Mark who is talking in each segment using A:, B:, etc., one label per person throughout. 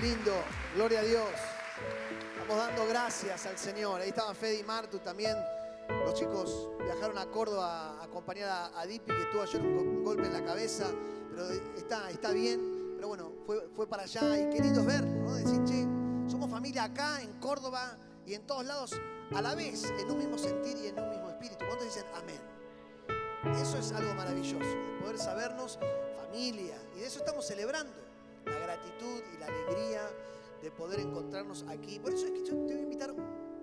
A: Lindo, gloria a Dios. Estamos dando gracias al Señor. Ahí estaban Fede y Martu también. Los chicos viajaron a Córdoba a acompañar a, Dipi, que tuvo ayer un, go- un golpe en la cabeza, pero está, está bien. Pero bueno, fue, fue para allá y qué lindo es verlo, ¿no? Decir, che, somos familia acá, en Córdoba y en todos lados, a la vez, en un mismo sentir y en un mismo espíritu. ¿Cuántos dicen amén? Eso es algo maravilloso, de poder sabernos familia. Y de eso estamos celebrando, gratitud y la alegría de poder encontrarnos aquí. Por eso es que yo te voy a invitar,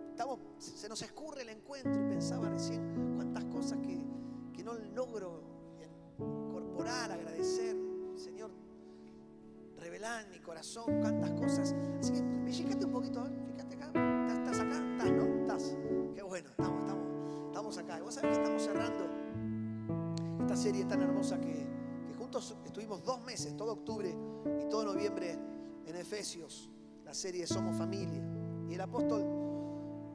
A: estamos, se nos escurre el encuentro y pensaba recién cuántas cosas que, que no logro incorporar, agradecer. Señor, revelar en mi corazón cuántas cosas. Así que fíjate un poquito, ver, fíjate acá. ¿Estás, estás acá? ¿Estás, no? ¿Estás? Qué bueno, estamos, estamos, estamos acá. Y vos sabés que estamos cerrando esta serie tan hermosa que, estuvimos dos meses, todo octubre y todo noviembre en Efesios, la serie Somos Familia. Y el apóstol,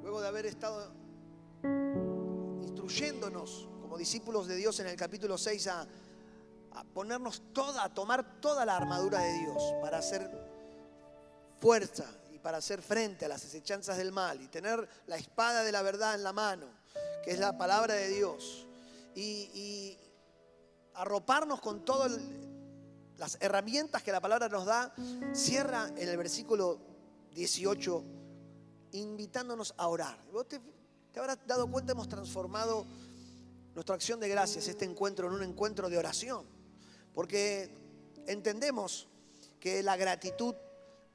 A: luego de haber estado instruyéndonos como discípulos de Dios en el capítulo 6 a, a ponernos toda, a tomar toda la armadura de Dios para hacer fuerza y para hacer frente a las acechanzas del mal y tener la espada de la verdad en la mano, que es la palabra de Dios, y arroparnos con todas las herramientas que la palabra nos da, cierra en el versículo 18 invitándonos a orar. Vos te, habrás dado cuenta, hemos transformado nuestra acción de gracias, este encuentro, en un encuentro de oración. Porque entendemos que la gratitud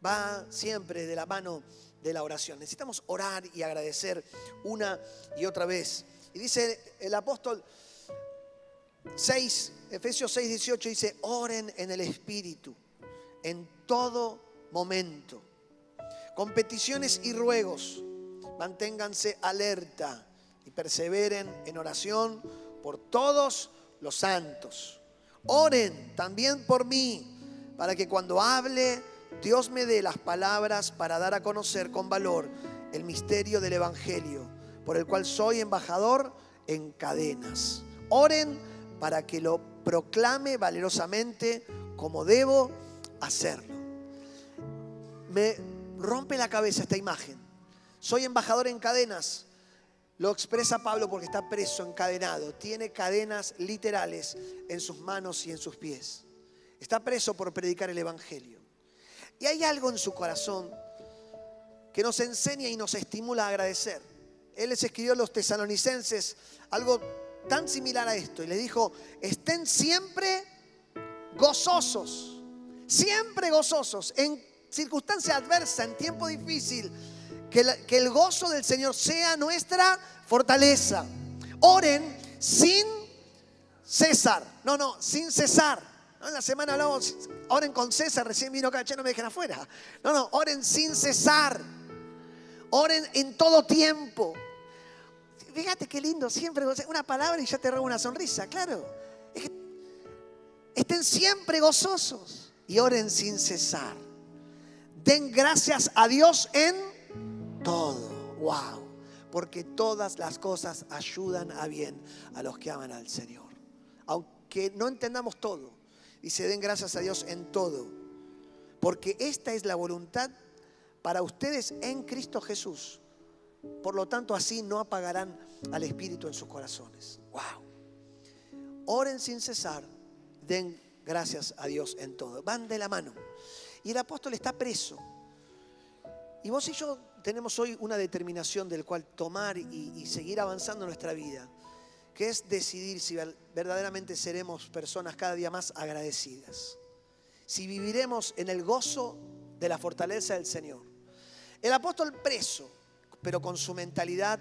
A: va siempre de la mano de la oración. Necesitamos orar y agradecer una y otra vez. Y dice el apóstol 6, Efesios 6, 18 dice, oren en el Espíritu en todo momento. Con peticiones y ruegos, manténganse alerta y perseveren en oración por todos los santos. Oren también por mí, para que cuando hable, Dios me dé las palabras para dar a conocer con valor el misterio del Evangelio, por el cual soy embajador en cadenas. Oren para que lo proclame valerosamente como debo hacerlo. Me rompe la cabeza esta imagen. Soy embajador en cadenas. Lo expresa Pablo porque está preso, encadenado. Tiene cadenas literales en sus manos y en sus pies. Está preso por predicar el Evangelio. Y hay algo en su corazón que nos enseña y nos estimula a agradecer. Él les escribió a los tesalonicenses algo tan similar a esto y les dijo, estén siempre gozosos, siempre gozosos, en circunstancia adversa, en tiempo difícil, que, que el gozo del Señor sea nuestra fortaleza. Oren sin cesar, no, no, sin cesar. ¿No? En la semana hablamos, oren con César, recién vino acá, no me dejen afuera. No, no, oren sin cesar. Oren en todo tiempo. Fíjate qué lindo, siempre una palabra y ya te roba una sonrisa, claro. Estén siempre gozosos y oren sin cesar. Den gracias a Dios en todo. Wow. Porque todas las cosas ayudan a bien a los que aman al Señor. Aunque no entendamos todo, dice den gracias a Dios en todo. Porque esta es la voluntad para ustedes en Cristo Jesús. Por lo tanto, así no apagarán al Espíritu en sus corazones. Wow. Oren sin cesar, den gracias a Dios en todo. Van de la mano. Y el apóstol está preso. Y vos y yo tenemos hoy una determinación del cual tomar y, y seguir avanzando nuestra vida, que es decidir si ver- verdaderamente seremos personas cada día más agradecidas. Si viviremos en el gozo de la fortaleza del Señor. El apóstol preso, pero con su mentalidad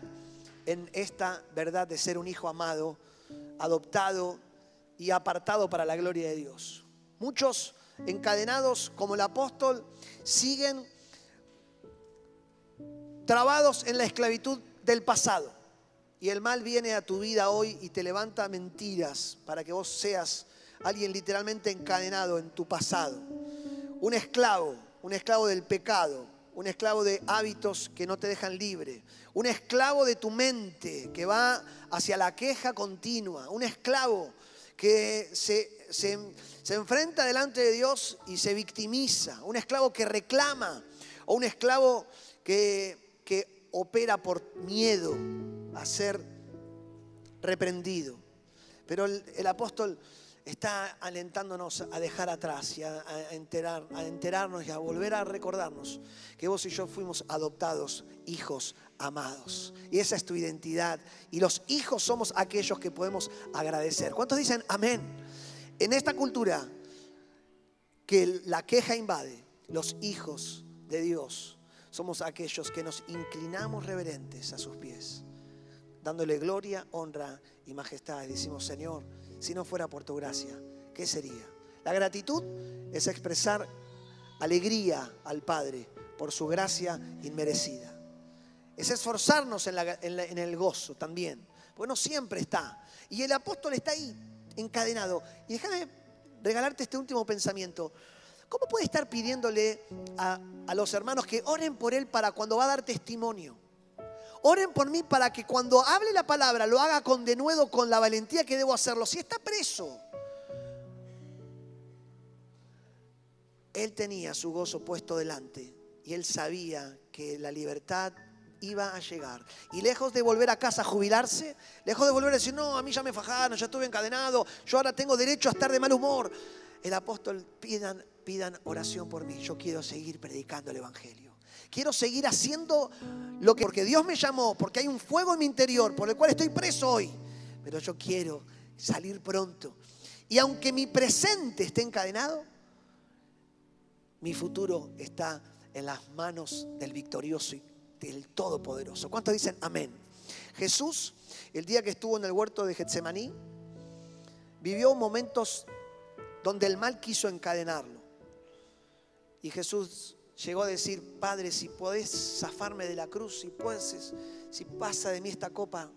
A: en esta verdad de ser un hijo amado, adoptado y apartado para la gloria de Dios. Muchos encadenados como el apóstol siguen trabados en la esclavitud del pasado. Y el mal viene a tu vida hoy y te levanta mentiras para que vos seas alguien literalmente encadenado en tu pasado. Un esclavo, un esclavo del pecado, un esclavo de hábitos que no te dejan libre, un esclavo de tu mente que va hacia la queja continua, un esclavo que se se, se enfrenta delante de Dios y se victimiza. Un esclavo que reclama o un esclavo que, que opera por miedo a ser reprendido. Pero el, el apóstol está alentándonos a dejar atrás y a, enterar, a enterarnos y a volver a recordarnos que vos y yo fuimos adoptados hijos amados. Y esa es tu identidad. Y los hijos somos aquellos que podemos agradecer. ¿Cuántos dicen amén? En esta cultura que la queja invade, los hijos de Dios somos aquellos que nos inclinamos reverentes a sus pies, dándole gloria, honra y majestad. Y decimos, Señor, si no fuera por tu gracia, ¿qué sería? La gratitud es expresar alegría al Padre por su gracia inmerecida. Es esforzarnos en, el gozo también, porque no siempre está. Y el apóstol está ahí, encadenado. Y déjame regalarte este último pensamiento. ¿Cómo puede estar pidiéndole a, a los hermanos que oren por él para cuando va a dar testimonio? Oren por mí para que cuando hable la palabra lo haga con denuedo, con la valentía que debo hacerlo. Si está preso, él tenía su gozo puesto delante y él sabía que la libertad iba a llegar. Y lejos de volver a casa a jubilarse, lejos de volver a decir, no, a mí ya me fajaron, ya estuve encadenado, yo ahora tengo derecho a estar de mal humor. El apóstol pidan, pidan oración por mí. Yo quiero seguir predicando el Evangelio. Quiero seguir haciendo lo que, porque Dios me llamó, porque hay un fuego en mi interior por el cual estoy preso hoy. Pero yo quiero salir pronto. Y aunque mi presente esté encadenado, mi futuro está en las manos del victorioso y del todopoderoso. ¿Cuántos dicen amén? Jesús, el día que estuvo en el huerto de Getsemaní, vivió momentos donde el mal quiso encadenarlo. Y Jesús llegó a decir, Padre, si podés zafarme de la cruz, si puedes, si pasa de mí esta copa,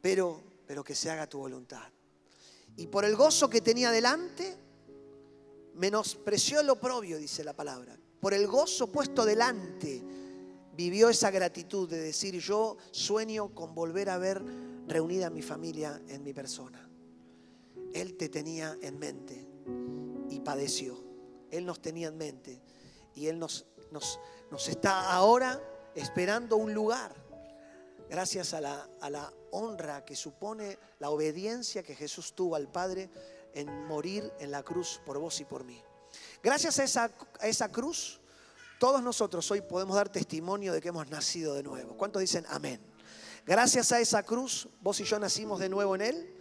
A: pero, pero que se haga tu voluntad. Y por el gozo que tenía delante, menospreció el oprobio, dice la palabra. Por el gozo puesto delante, vivió esa gratitud de decir, yo sueño con volver a ver reunida mi familia en mi persona. Él te tenía en mente y padeció. Él nos tenía en mente y Él nos, nos, nos está ahora esperando un lugar. Gracias a la, a la honra que supone la obediencia que Jesús tuvo al Padre en morir en la cruz por vos y por mí. Gracias a esa, a esa cruz, todos nosotros hoy podemos dar testimonio de que hemos nacido de nuevo. ¿Cuántos dicen amén? Gracias a esa cruz, vos y yo nacimos de nuevo en Él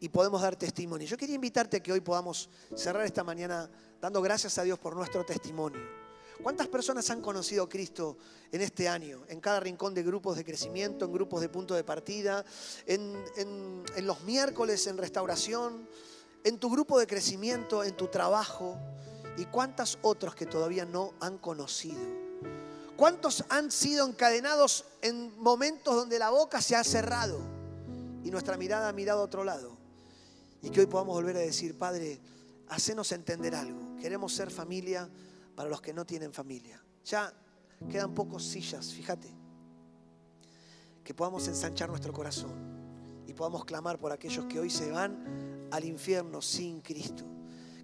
A: y podemos dar testimonio. Yo quería invitarte a que hoy podamos cerrar esta mañana dando gracias a Dios por nuestro testimonio. ¿Cuántas personas han conocido a Cristo en este año? En cada rincón de grupos de crecimiento, en grupos de punto de partida, en, los miércoles en restauración, en tu grupo de crecimiento, en tu trabajo. ¿Y cuántas otros que todavía no han conocido? ¿Cuántos han sido encadenados en momentos donde la boca se ha cerrado y nuestra mirada ha mirado a otro lado? Y que hoy podamos volver a decir, Padre, hacenos entender algo. Queremos ser familia para los que no tienen familia. Ya quedan pocos sillas, fíjate. Que podamos ensanchar nuestro corazón y podamos clamar por aquellos que hoy se van al infierno sin Cristo.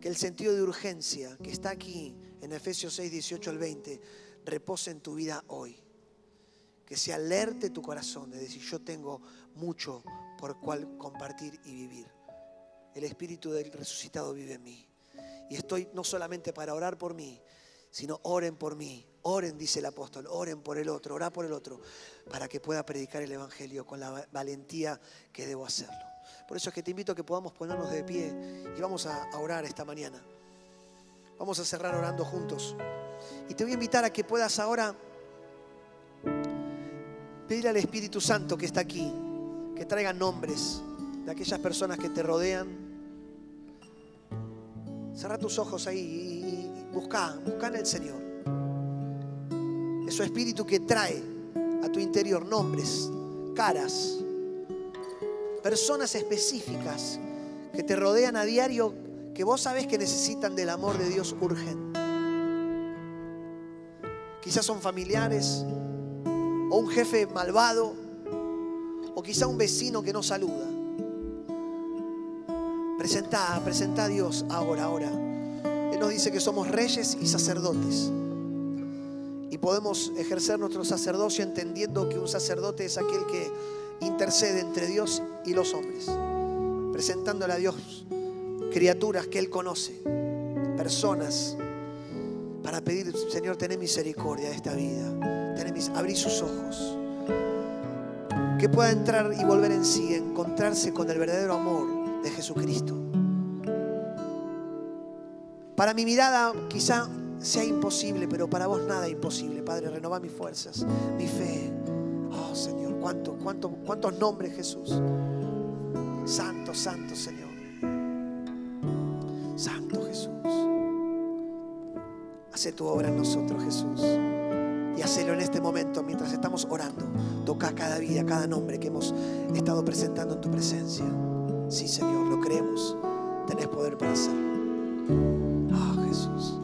A: Que el sentido de urgencia que está aquí en Efesios 6, 18 al 20 repose en tu vida hoy. Que se alerte tu corazón de decir, yo tengo mucho por cual compartir y vivir. El Espíritu del resucitado vive en mí. Y estoy no solamente para orar por mí, sino oren por mí. Oren, dice el apóstol, oren por el otro, orá por el otro, para que pueda predicar el Evangelio con la va- valentía que debo hacerlo. Por eso es que te invito a que podamos ponernos de pie y vamos a orar esta mañana. Vamos a cerrar orando juntos. Y te voy a invitar a que puedas ahora pedir al Espíritu Santo que está aquí, que traiga nombres de aquellas personas que te rodean. Cerra tus ojos ahí y, busca, busca en el Señor. Es su Espíritu que trae a tu interior nombres, caras, personas específicas que te rodean a diario, que vos sabés que necesitan del amor de Dios urgente. Quizás son familiares, o un jefe malvado, o quizá un vecino que no saluda. Presenta, presenta a Dios ahora, ahora. Él nos dice que somos reyes y sacerdotes. Y podemos ejercer nuestro sacerdocio entendiendo que un sacerdote es aquel que intercede entre Dios y los hombres, presentándole a Dios criaturas que Él conoce, personas, para pedir, Señor, ten misericordia de esta vida, mis, abrí sus ojos, que pueda entrar y volver en sí, encontrarse con el verdadero amor de Jesucristo. Para mi mirada quizá sea imposible, pero para vos nada imposible. Padre, renova mis fuerzas, mi fe. Oh Señor, ¿cuántos, cuántos, cuántos nombres Jesús. Santo, santo Señor. Santo Jesús. Hace tu obra en nosotros, Jesús. Y hacelo en este momento mientras estamos orando. Toca cada vida, cada nombre que hemos estado presentando en tu presencia. Sí, Señor, lo creemos. Tenés poder para hacerlo. Ah, Jesús.